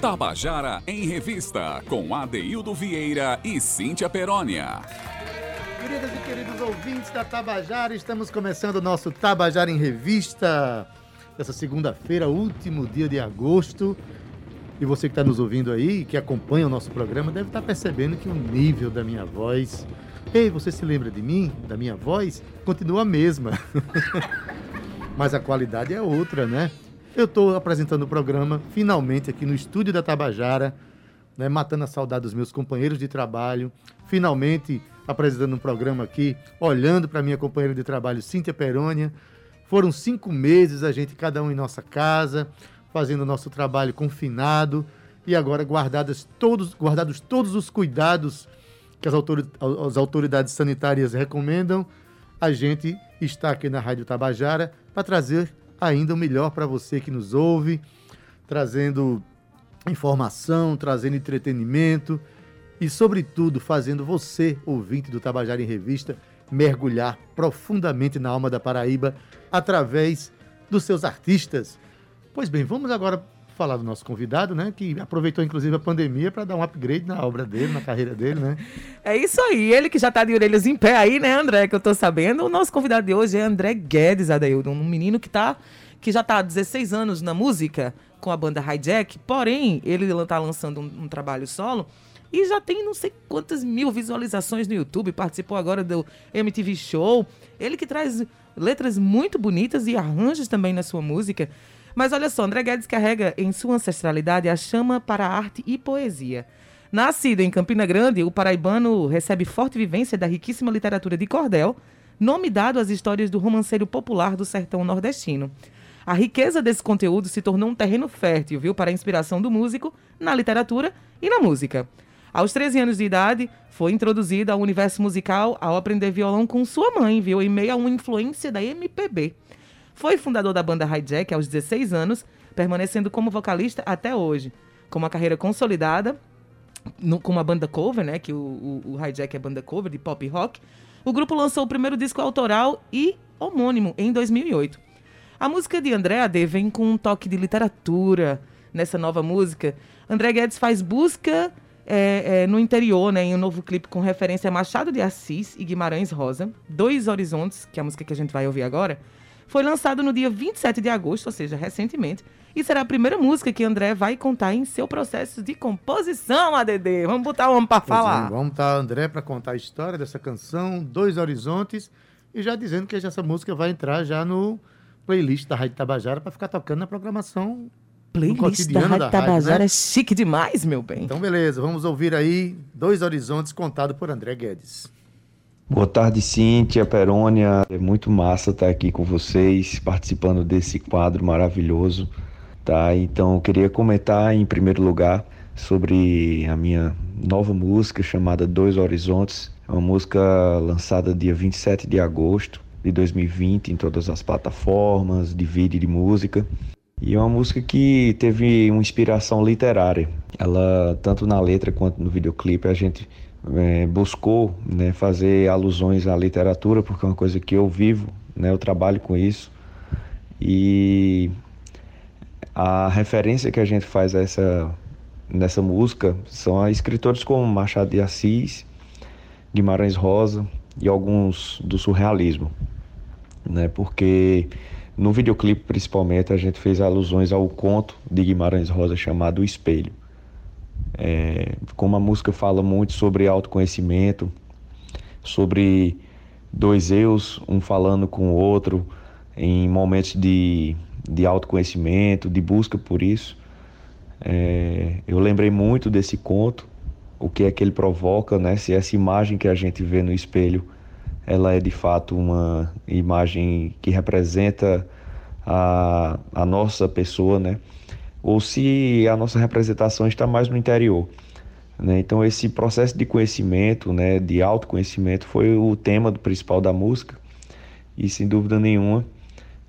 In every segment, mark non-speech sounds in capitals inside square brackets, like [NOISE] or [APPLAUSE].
Tabajara em Revista, com Adeildo Vieira e Cíntia Perónia. Queridas e queridos ouvintes da Tabajara, estamos começando o nosso Tabajara em Revista. Essa segunda-feira, último dia de agosto. E você que está nos ouvindo aí, que acompanha o nosso programa, deve estar tá percebendo que o nível da minha voz. Ei, você se lembra de mim, da minha voz? Continua a mesma. [LAUGHS] Mas a qualidade é outra, né? Eu estou apresentando o programa, finalmente, aqui no estúdio da Tabajara, né, matando a saudade dos meus companheiros de trabalho. Finalmente, apresentando um programa aqui, olhando para minha companheira de trabalho, Cíntia Perônia. Foram cinco meses, a gente, cada um em nossa casa, fazendo o nosso trabalho confinado e agora guardados todos, guardados todos os cuidados que as, as autoridades sanitárias recomendam, a gente está aqui na Rádio Tabajara para trazer ainda o melhor para você que nos ouve, trazendo informação, trazendo entretenimento e, sobretudo, fazendo você, ouvinte do Tabajara em Revista, mergulhar profundamente na alma da Paraíba através dos seus artistas. Pois bem, vamos agora falar do nosso convidado, né? Que aproveitou inclusive a pandemia para dar um upgrade na obra dele, na carreira dele, né? É isso aí, ele que já está de orelhas em pé aí, né, André? Que eu estou sabendo. O nosso convidado de hoje é André Guedes Adaildo, um menino que tá que já está há 16 anos na música com a banda Hijack, porém, ele está lançando um, um trabalho solo e já tem não sei quantas mil visualizações no YouTube, participou agora do MTV Show. Ele que traz letras muito bonitas e arranjos também na sua música. Mas olha só, André Guedes carrega em sua ancestralidade a chama para a arte e poesia. Nascido em Campina Grande, o paraibano recebe forte vivência da riquíssima literatura de cordel, nome dado às histórias do romanceiro popular do sertão nordestino. A riqueza desse conteúdo se tornou um terreno fértil, viu, para a inspiração do músico na literatura e na música. Aos 13 anos de idade, foi introduzida ao universo musical ao aprender violão com sua mãe, viu, em meio a uma influência da MPB. Foi fundador da banda Hijack aos 16 anos, permanecendo como vocalista até hoje. Com uma carreira consolidada, no, com uma banda cover, né? Que o, o, o Hijack é banda cover de pop rock. O grupo lançou o primeiro disco autoral e homônimo em 2008. A música de André Ade vem com um toque de literatura nessa nova música. André Guedes faz busca é, é, no interior, né, em um novo clipe com referência a Machado de Assis e Guimarães Rosa, Dois Horizontes, que é a música que a gente vai ouvir agora, foi lançado no dia 27 de agosto, ou seja, recentemente, e será a primeira música que André vai contar em seu processo de composição, ADD. Vamos botar o homem para falar. É, vamos botar André para contar a história dessa canção, Dois Horizontes, e já dizendo que essa música vai entrar já no playlist da Rádio Tabajara para ficar tocando na programação Playlist da Rádio da Tabajara né? é chique demais, meu bem. Então, beleza, vamos ouvir aí Dois Horizontes contado por André Guedes. Boa tarde, Cíntia, Perônia. É muito massa estar aqui com vocês, participando desse quadro maravilhoso. Tá? Então, eu queria comentar em primeiro lugar sobre a minha nova música chamada Dois Horizontes. É uma música lançada dia 27 de agosto de 2020 em todas as plataformas de vídeo e de música. E é uma música que teve uma inspiração literária. Ela, tanto na letra quanto no videoclipe, a gente é, buscou né, fazer alusões à literatura, porque é uma coisa que eu vivo, né, eu trabalho com isso. E a referência que a gente faz a essa, nessa música são escritores como Machado de Assis, Guimarães Rosa e alguns do surrealismo, né, porque no videoclipe principalmente a gente fez alusões ao conto de Guimarães Rosa chamado O Espelho. É, como a música fala muito sobre autoconhecimento, sobre dois eus, um falando com o outro, em momentos de, de autoconhecimento, de busca por isso. É, eu lembrei muito desse conto, o que é que ele provoca, né? Se essa imagem que a gente vê no espelho, ela é de fato uma imagem que representa a, a nossa pessoa, né? Ou se a nossa representação está mais no interior. Né? Então esse processo de conhecimento, né, de autoconhecimento, foi o tema do principal da música e sem dúvida nenhuma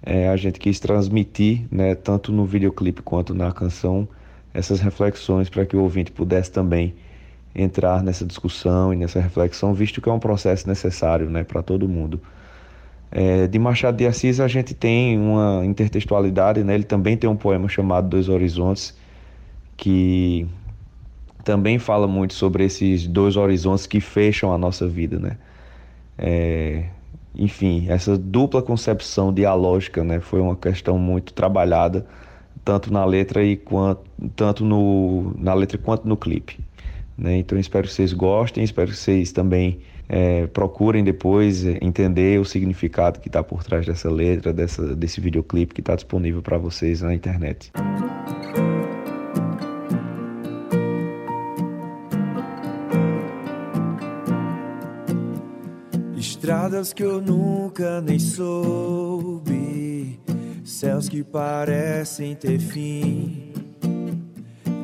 é, a gente quis transmitir, né, tanto no videoclipe quanto na canção, essas reflexões para que o ouvinte pudesse também entrar nessa discussão e nessa reflexão, visto que é um processo necessário né, para todo mundo. É, de Machado de Assis a gente tem uma intertextualidade, né? ele também tem um poema chamado Dois Horizontes, que também fala muito sobre esses dois horizontes que fecham a nossa vida, né? É, enfim, essa dupla concepção dialógica, né, foi uma questão muito trabalhada tanto na letra e quanto tanto no na letra quanto no clipe. Né? Então espero que vocês gostem, espero que vocês também é, procurem depois entender o significado que está por trás dessa letra, dessa, desse videoclipe que está disponível para vocês na internet. Estradas que eu nunca nem soube, céus que parecem ter fim.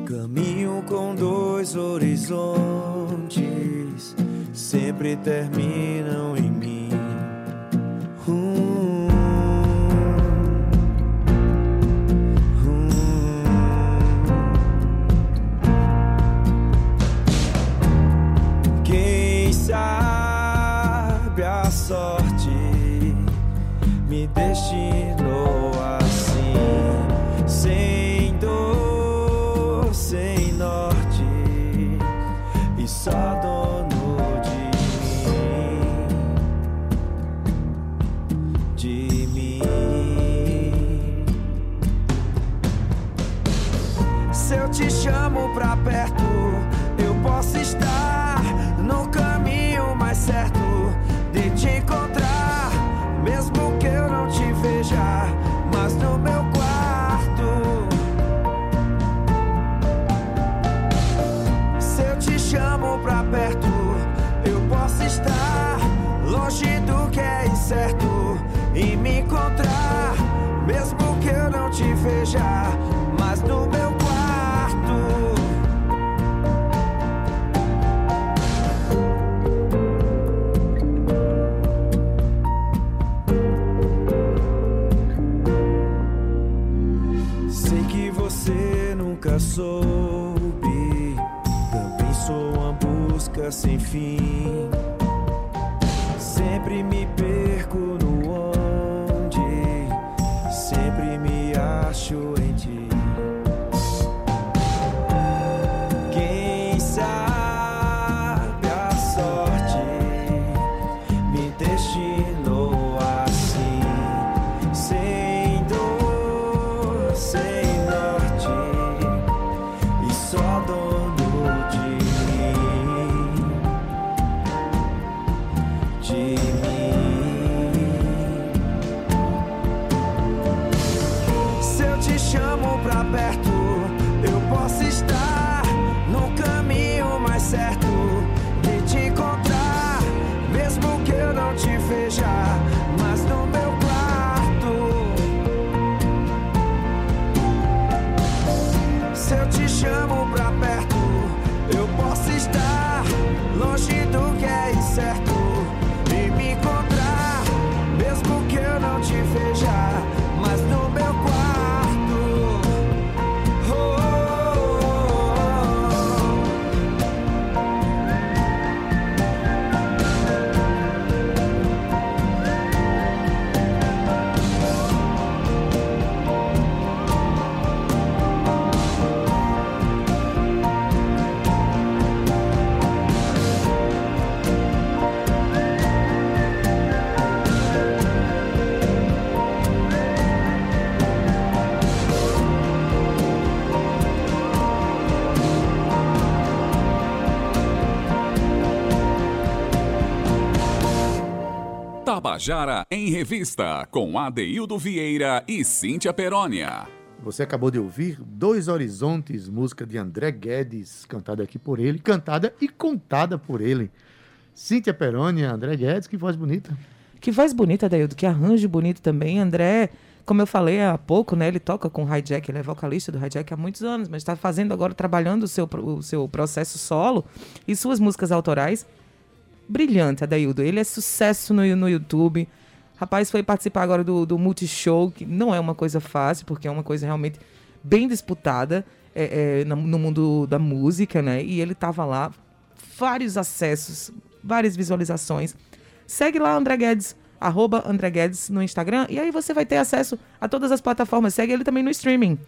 Caminho com dois horizontes, sempre terminam em soube. Também sou uma busca sem fim. Sempre me perco Tabajara em Revista, com Adeildo Vieira e Cíntia Perónia. Você acabou de ouvir Dois Horizontes, música de André Guedes, cantada aqui por ele, cantada e contada por ele. Cíntia Perônia, André Guedes, que voz bonita. Que voz bonita, Daildo, que arranjo bonito também. André, como eu falei há pouco, né? Ele toca com o Hijack, ele é vocalista do Hijack há muitos anos, mas está fazendo agora, trabalhando o seu, o seu processo solo e suas músicas autorais. Brilhante, Adaildo. Ele é sucesso no, no YouTube. Rapaz, foi participar agora do, do Multishow, que não é uma coisa fácil, porque é uma coisa realmente bem disputada é, é, no, mundo da música, né? E ele tava lá, vários acessos, várias visualizações. Segue lá André Guedes, arroba André Guedes no Instagram, e aí você vai ter acesso a todas as plataformas. Segue ele também no streaming.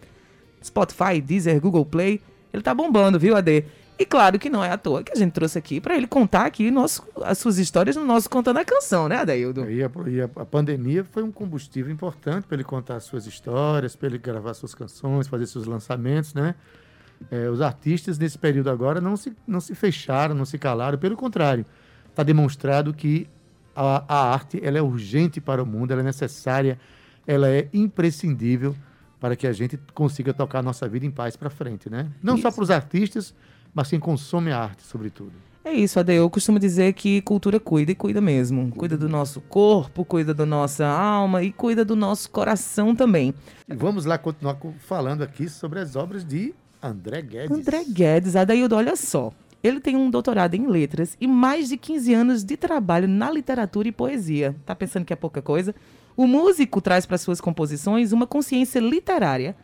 Spotify, Deezer, Google Play Ele tá bombando, viu, AD? E claro que não é à toa que a gente trouxe aqui para ele contar aqui nosso, as suas histórias no nosso Contando a Canção, né, Adaildo? E a, e a, a pandemia foi um combustível importante para ele contar as suas histórias, para ele gravar suas canções, fazer seus lançamentos, né? É, os artistas nesse período agora não se, não se fecharam, não se calaram, pelo contrário, está demonstrado que a, a arte ela é urgente para o mundo, ela é necessária, ela é imprescindível para que a gente consiga tocar a nossa vida em paz para frente, né? Não Isso. só para os artistas, mas quem consome a arte, sobretudo. É isso, Ade. Eu costumo dizer que cultura cuida e cuida mesmo. Cuida do nosso corpo, cuida da nossa alma e cuida do nosso coração também. E vamos lá continuar co- falando aqui sobre as obras de André Guedes. André Guedes, Adaildo, olha só. Ele tem um doutorado em letras e mais de 15 anos de trabalho na literatura e poesia. Tá pensando que é pouca coisa? O músico traz para suas composições uma consciência literária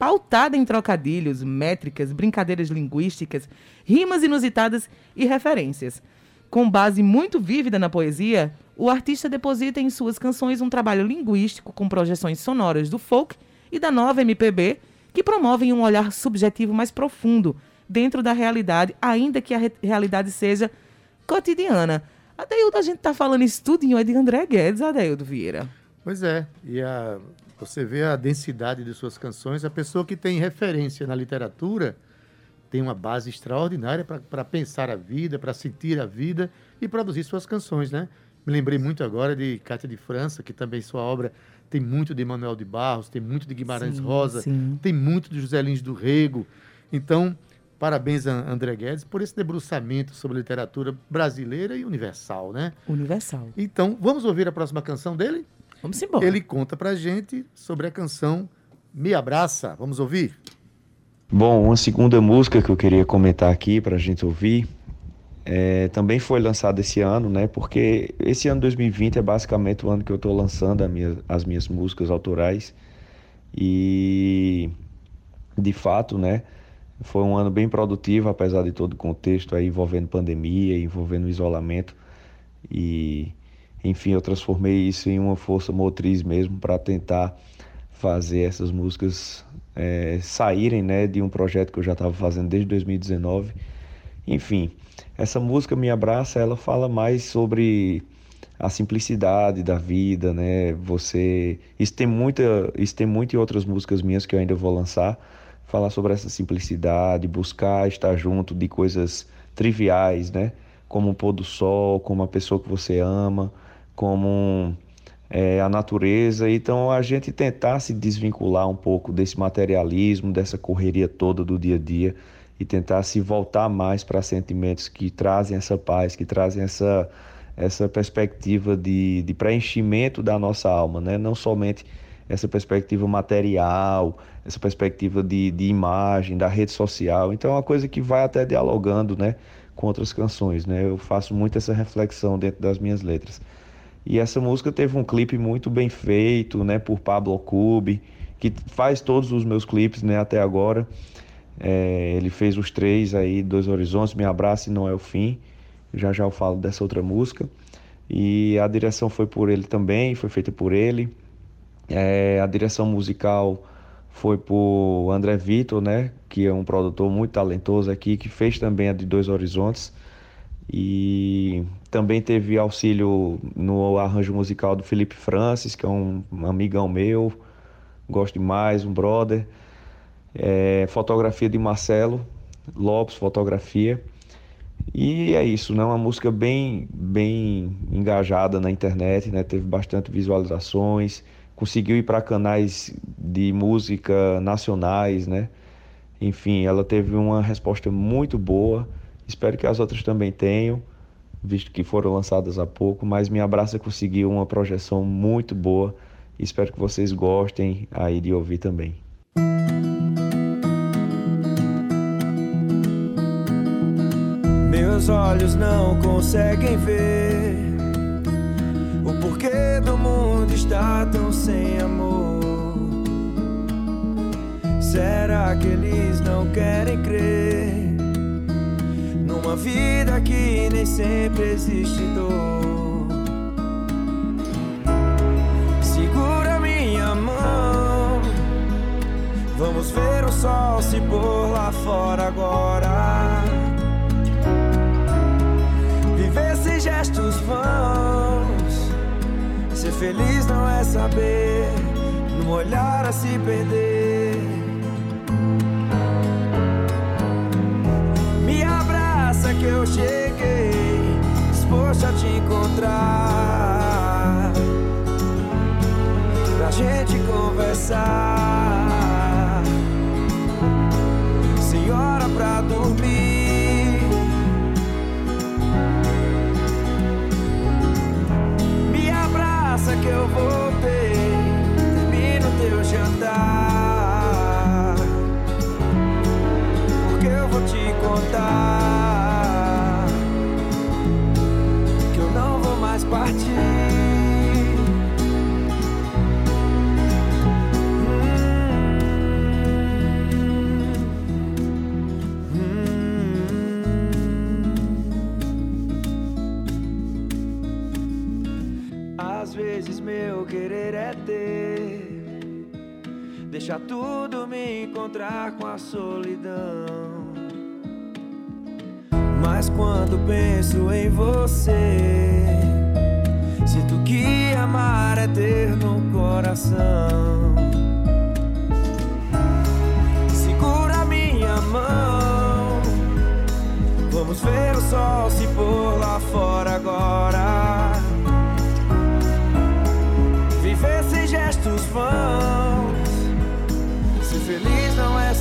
pautada em trocadilhos, métricas, brincadeiras linguísticas, rimas inusitadas e referências. Com base muito vívida na poesia, o artista deposita em suas canções um trabalho linguístico com projeções sonoras do folk e da nova MPB, que promovem um olhar subjetivo mais profundo dentro da realidade, ainda que a re- realidade seja cotidiana. Adeildo, a gente tá falando isso tudinho é de André Guedes, Adeildo Vieira. Pois é, e a, você vê a densidade de suas canções. A pessoa que tem referência na literatura tem uma base extraordinária para pensar a vida, para sentir a vida e produzir suas canções, né? Me lembrei muito agora de Cátia de França, que também sua obra tem muito de Manuel de Barros, tem muito de Guimarães Sim, Rosa, sim. tem muito de José Lins do Rego. Então, parabéns a André Guedes por esse debruçamento sobre literatura brasileira e universal, né? Universal. Então, vamos ouvir a próxima canção dele? Vamos embora. Ele conta pra gente sobre a canção Me Abraça. Vamos ouvir? Bom, uma segunda música que eu queria comentar aqui para a gente ouvir é, também foi lançada esse ano, né? Porque esse ano 2020 é basicamente o ano que eu estou lançando a minha- as minhas músicas autorais e de fato, né? Foi um ano bem produtivo, apesar de todo o contexto aí envolvendo pandemia, envolvendo isolamento e enfim, eu transformei isso em uma força motriz mesmo para tentar fazer essas músicas eh, saírem né, de um projeto que eu já estava fazendo desde 2019. Enfim, essa música Me Abraça, ela fala mais sobre a simplicidade da vida, né? Você, isso tem muita, isso tem muito em outras músicas minhas que eu ainda vou lançar, falar sobre essa simplicidade, buscar estar junto de coisas triviais, né? Como o pôr do sol, como a pessoa que você ama, como é, a natureza. Então, a gente tentar se desvincular um pouco desse materialismo, dessa correria toda do dia a dia e tentar se voltar mais para sentimentos que trazem essa paz, que trazem essa, essa perspectiva de, de preenchimento da nossa alma, né? não somente essa perspectiva material, essa perspectiva de, de imagem, da rede social. Então, é uma coisa que vai até dialogando né, com outras canções. Né? Eu faço muito essa reflexão dentro das minhas letras. E essa música teve um clipe muito bem feito, né, por Pablo Cube, que faz todos os meus clipes, né, até agora. É, ele fez os três aí, Dois Horizontes, Me Abraça e Não É o Fim. Já já eu falo dessa outra música. E a direção foi por ele também, foi feita por ele. É, a direção musical foi por André Vitor, né, que é um produtor muito talentoso aqui, que fez também a de Dois Horizontes. E também teve auxílio no arranjo musical do Felipe Francis, que é um amigão meu, gosto demais, um brother. É, fotografia de Marcelo Lopes, fotografia. E é isso, né? Uma música bem, bem engajada na internet, né? Teve bastante visualizações, conseguiu ir para canais de música nacionais, né? Enfim, ela teve uma resposta muito boa. Espero que as outras também tenham, visto que foram lançadas há pouco, mas Minha Abraça conseguiu uma projeção muito boa. Espero que vocês gostem aí de ouvir também. Meus olhos não conseguem ver o porquê do mundo está tão sem amor. Será que eles não querem crer numa vida que nem sempre existe dor? Segura minha mão, vamos ver o sol se pôr lá fora agora. Viver sem gestos vãos. Ser feliz não é saber, no olhar a se perder. Abraça que eu cheguei, disposto a te encontrar. Pra gente conversar. Senhora pra dormir. Me abraça que eu voltei. Termino teu jantar. Porque eu vou te contar deixar tudo me encontrar com a solidão. Mas quando penso em você, sinto que amar é ter no coração. Segura minha mão, vamos ver o sol se pôr lá fora agora. Viver sem gestos vãos.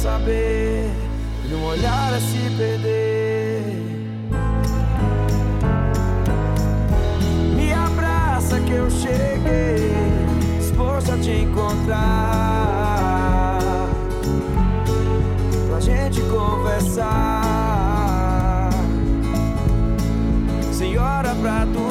Saber, num olhar é se perder. Me abraça que eu cheguei, disposto a te encontrar. Pra gente conversar. Senhora pra dormir.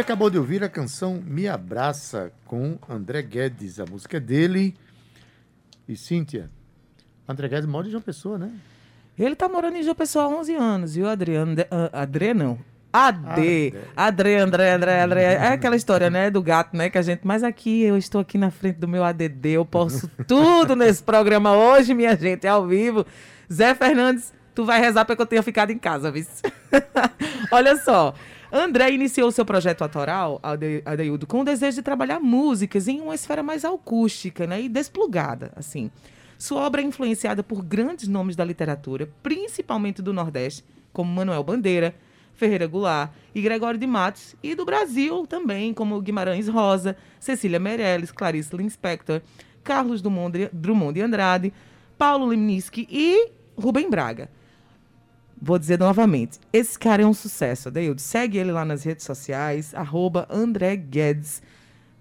Você acabou de ouvir a canção Me Abraça com André Guedes. A música é dele. E Cíntia, André Guedes mora em João Pessoa, né? Ele tá morando em João Pessoa há 11 anos, viu, Adriano? Ah, Adré não. AD. Adré, André, André, André. É aquela história, né, do gato, né, que a gente... Mas aqui, eu estou aqui na frente do meu ADD, eu posso tudo nesse programa hoje, minha gente, é ao vivo. Zé Fernandes, tu vai rezar para que eu tenha ficado em casa, viu? [LAUGHS] Olha só. André iniciou seu projeto autoral, Ade- Adeildo, com o desejo de trabalhar músicas em uma esfera mais acústica né, e desplugada, assim. Sua obra é influenciada por grandes nomes da literatura, principalmente do Nordeste, como Manuel Bandeira, Ferreira Goulart e Gregório de Matos, e do Brasil também, como Guimarães Rosa, Cecília Meirelles, Clarice Linspector, Carlos Drummond de- Andrade, Paulo Lemniski e Rubem Braga. Vou dizer novamente, esse cara é um sucesso, Adeildo. Segue ele lá nas redes sociais, arroba André Guedes.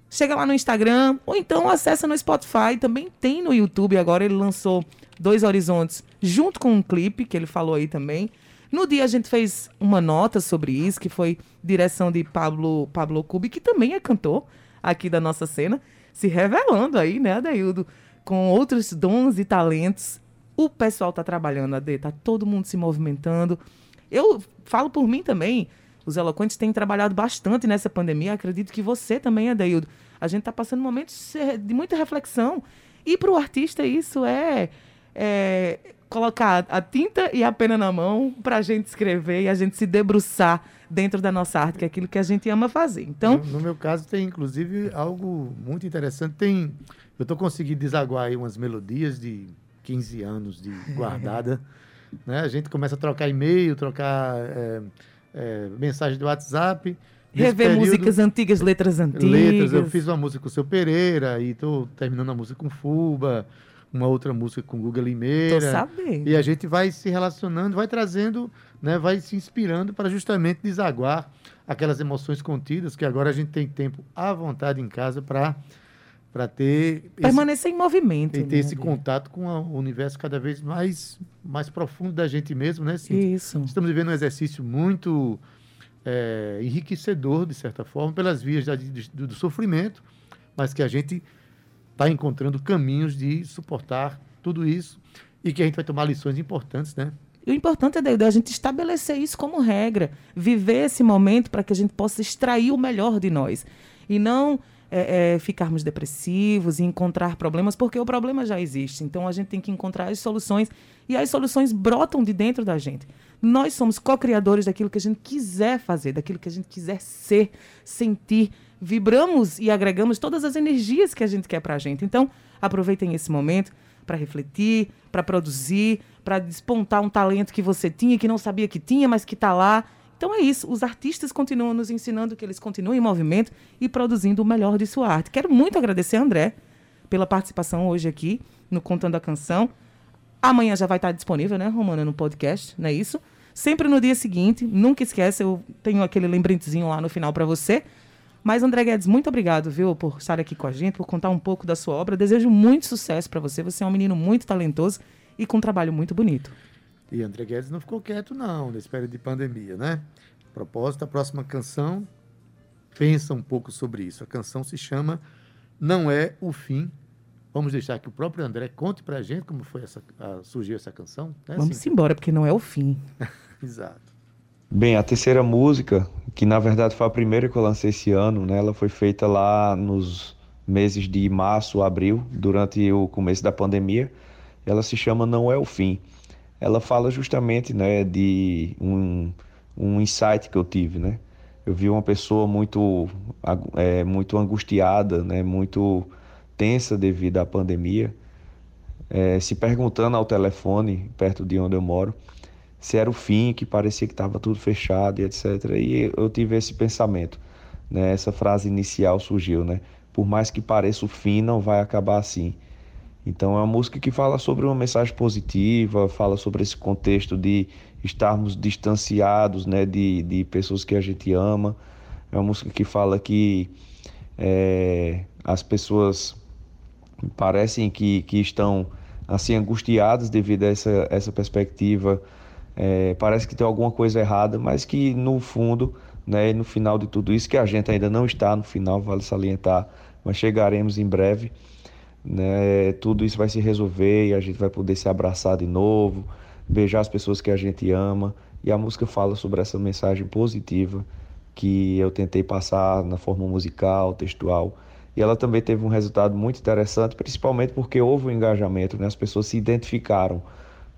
Chega lá no Instagram, ou então acessa no Spotify, também tem no YouTube. Agora ele lançou Dois Horizontes, junto com um clipe, que ele falou aí também. No dia a gente fez uma nota sobre isso, que foi direção de Pablo, Pablo Cubi, que também é cantor aqui da nossa cena, se revelando aí, né, Adeildo, com outros dons e talentos. O pessoal tá trabalhando, Ade, tá todo mundo se movimentando. Eu falo por mim também. Os eloquentes têm trabalhado bastante nessa pandemia. Acredito que você também, Adaildo. A gente está passando momentos de muita reflexão. E para o artista isso é, é colocar a tinta e a pena na mão para a gente escrever e a gente se debruçar dentro da nossa arte, que é aquilo que a gente ama fazer. Então, No, no meu caso, tem inclusive algo muito interessante. Tem, eu estou conseguindo desaguar aí umas melodias de 15 anos de [LAUGHS] guardada. né? A gente começa a trocar e-mail, trocar é, é, mensagem do WhatsApp. Rever período- músicas antigas, letras antigas. letras. Eu fiz uma música com o seu Pereira e estou terminando a música com Fuba, uma outra música com Guga Tô Limeira. sabendo. E a gente vai se relacionando, vai trazendo, né, vai se inspirando para justamente desaguar aquelas emoções contidas que agora a gente tem tempo à vontade em casa para para ter esse, Permanecer em movimento. e ter né, esse contato com o universo cada vez mais mais profundo da gente mesmo, né? Isso. Estamos vivendo um exercício muito é, enriquecedor, de certa forma, pelas vias da- do, do sofrimento, mas que a gente está encontrando caminhos de suportar tudo isso e que a gente vai tomar lições importantes, né? E o importante é a gente estabelecer isso como regra, viver esse momento para que a gente possa extrair o melhor de nós. E não é, é, ficarmos depressivos e encontrar problemas, porque o problema já existe. Então a gente tem que encontrar as soluções e as soluções brotam de dentro da gente. Nós somos co-criadores daquilo que a gente quiser fazer, daquilo que a gente quiser ser, sentir. Vibramos e agregamos todas as energias que a gente quer para a gente. Então, aproveitem esse momento para refletir, para produzir, para despontar um talento que você tinha, que não sabia que tinha, mas que está lá. Então é isso. Os artistas continuam nos ensinando que eles continuem em movimento e produzindo o melhor de sua arte. Quero muito agradecer a André pela participação hoje aqui no Contando a Canção. Amanhã já vai estar disponível, né, Romana, no podcast, não é isso? Sempre no dia seguinte, nunca esquece, eu tenho aquele lembretezinho lá no final para você. Mas, André Guedes, muito obrigado, viu, por estar aqui com a gente, por contar um pouco da sua obra. Desejo muito sucesso para você. Você é um menino muito talentoso e com um trabalho muito bonito. E André Guedes não ficou quieto, não, nesse período de pandemia, né? Propósito, a próxima canção pensa um pouco sobre isso. A canção se chama Não É o Fim. Vamos deixar que o próprio André conte pra gente como foi essa, a- surgiu essa canção. Né, Vamos Cíntia? embora, porque não é o fim. [LAUGHS] Exato. Bem, a terceira música, que na verdade foi a primeira que eu lancei esse ano, né? Ela foi feita lá nos meses de março, abril, durante o começo da pandemia. Ela se chama Não é o Fim. Ela fala justamente, né, de um, um insight que eu tive, né? Eu vi uma pessoa muito, é, muito angustiada, né, muito tensa devido à pandemia, é, se perguntando ao telefone, perto de onde eu moro, se era o fim, que parecia que estava tudo fechado e etc. E eu tive esse pensamento, né? Essa frase inicial surgiu, né? Por mais que pareça o fim, não vai acabar assim. Então é uma música que fala sobre uma mensagem positiva, fala sobre esse contexto de estarmos distanciados, né? De, de pessoas que a gente ama. É uma música que fala que é, as pessoas parecem que, que estão assim angustiadas devido a essa, essa perspectiva. É, parece que tem alguma coisa errada, mas que no fundo, né, no final de tudo isso, que a gente ainda não está no final, vale salientar, mas chegaremos em breve, né, tudo isso vai se resolver e a gente vai poder se abraçar de novo, beijar as pessoas que a gente ama. E a música fala sobre essa mensagem positiva que eu tentei passar na forma musical, textual. E ela também teve um resultado muito interessante, principalmente porque houve um engajamento, né? as pessoas se identificaram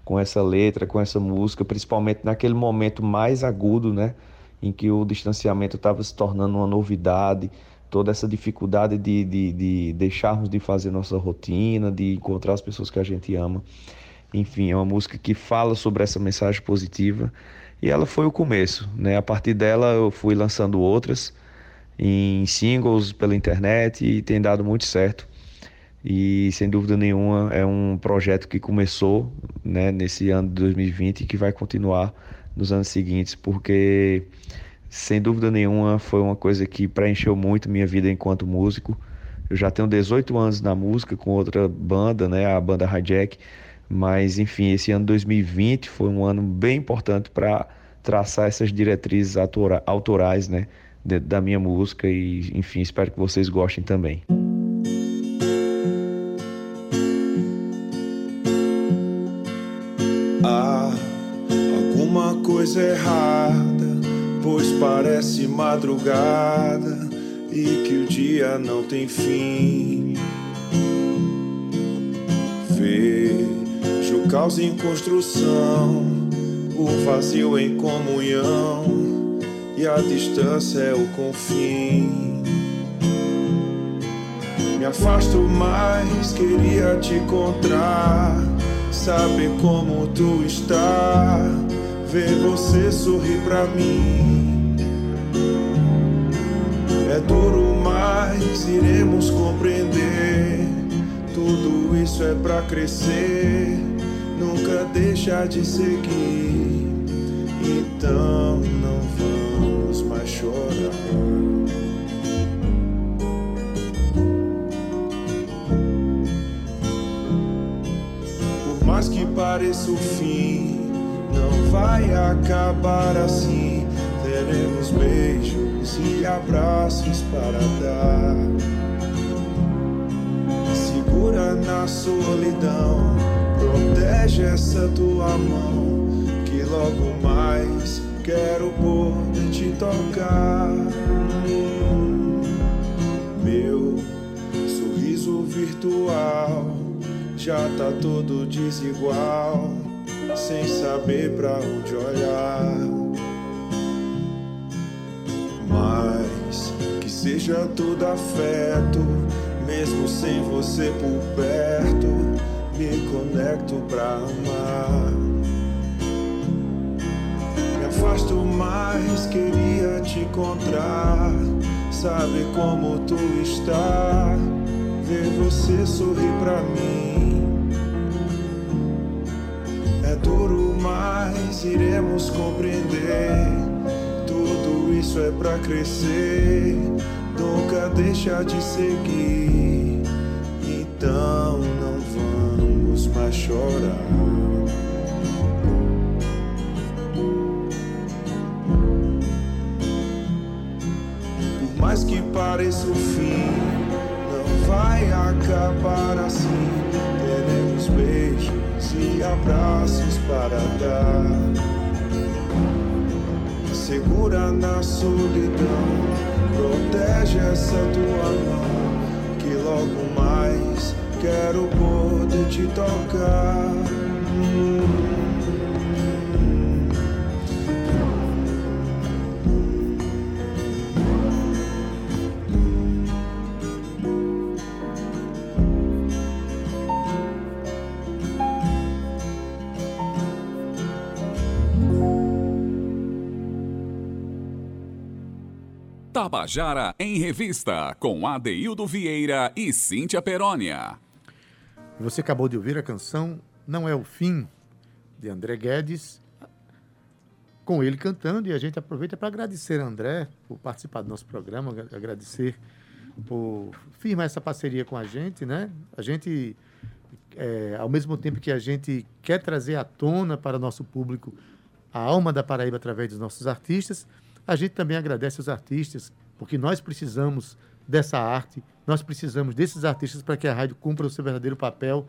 com essa letra, com essa música, principalmente naquele momento mais agudo, né? Em que o distanciamento estava se tornando uma novidade, toda essa dificuldade de, de, de deixarmos de fazer nossa rotina, de encontrar as pessoas que a gente ama. Enfim, é uma música que fala sobre essa mensagem positiva e ela foi o começo, né? A partir dela eu fui lançando outras em singles pela internet e tem dado muito certo. E sem dúvida nenhuma é um projeto que começou né, nesse ano de 2020 e que vai continuar nos anos seguintes, porque sem dúvida nenhuma foi uma coisa que preencheu muito minha vida enquanto músico. Eu já tenho 18 anos na música com outra banda, né, a banda Hijack, mas enfim, esse ano 2020 foi um ano bem importante para traçar essas diretrizes autora- autorais, né, dentro da minha música e enfim, espero que vocês gostem também. Há alguma coisa errada, pois parece madrugada e que o dia não tem fim. Vejo o caos em construção, o vazio em comunhão e a distância é o confim. Me afasto mais, queria te encontrar. Saber como tu está, ver você sorrir pra mim. É duro, mas iremos compreender. Tudo isso é pra crescer, nunca deixa de seguir. Então não vamos mais chorar. Por mais que pareça o fim, vai acabar assim. Teremos beijos e abraços para dar. Segura na solidão, protege essa tua mão. Que logo mais quero poder te tocar. Meu sorriso virtual já tá todo desigual, sem saber pra onde olhar. Mas que seja tudo afeto, mesmo sem você por perto, me conecto pra amar. Me afasto mais, queria te encontrar. Sabe como tu está? Ver você sorrir pra mim. Iremos compreender. Tudo isso é pra crescer. Nunca deixa de seguir. Então não vamos mais chorar. Por mais que pareça o fim, não vai acabar assim. Teremos beijos e abraços para dar. Segura na solidão, protege essa tua mão. Que logo mais quero poder te tocar. Tabajara em Revista, com Adeildo Vieira e Cíntia Perónia. Você acabou de ouvir a canção Não é o Fim, de André Guedes, com ele cantando, e a gente aproveita para agradecer a André por participar do nosso programa, agra- agradecer por firmar essa parceria com a gente, né? A gente, é, ao mesmo tempo que a gente quer trazer à tona para o nosso público a alma da Paraíba através dos nossos artistas, a gente também agradece os artistas, porque nós precisamos dessa arte, nós precisamos desses artistas para que a rádio cumpra o seu verdadeiro papel,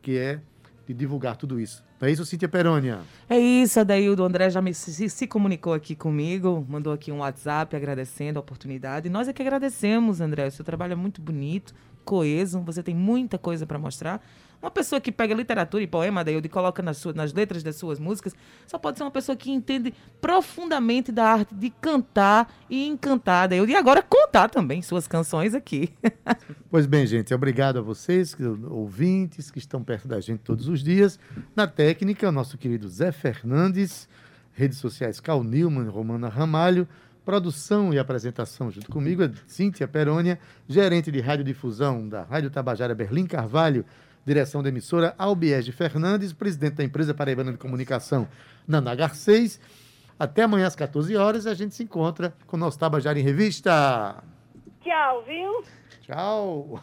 que é de divulgar tudo isso. Não é isso, Cíntia Perônia? É isso, Adaildo. O André já me, se, se comunicou aqui comigo, mandou aqui um WhatsApp agradecendo a oportunidade. Nós é que agradecemos, André. O seu trabalho é muito bonito, coeso, você tem muita coisa para mostrar. Uma pessoa que pega literatura e poema, Adaildo, e coloca nas, suas, nas letras das suas músicas, só pode ser uma pessoa que entende profundamente da arte de cantar e encantar, Adaildo. E agora contar também suas canções aqui. [LAUGHS] Pois bem, gente, obrigado a vocês, ouvintes, que estão perto da gente todos os dias. Na técnica, o nosso querido Zé Fernandes, redes sociais Cal Newman, Romana Ramalho, produção e apresentação junto comigo é Cíntia Perônia, gerente de radiodifusão da Rádio Tabajara Berlim Carvalho, direção da emissora Albiege Fernandes, presidente da empresa Paraibana de Comunicação, Nanagar 6. Até amanhã às 14 horas a gente se encontra com o nosso Tabajara em Revista. Tchau, viu? Tchau!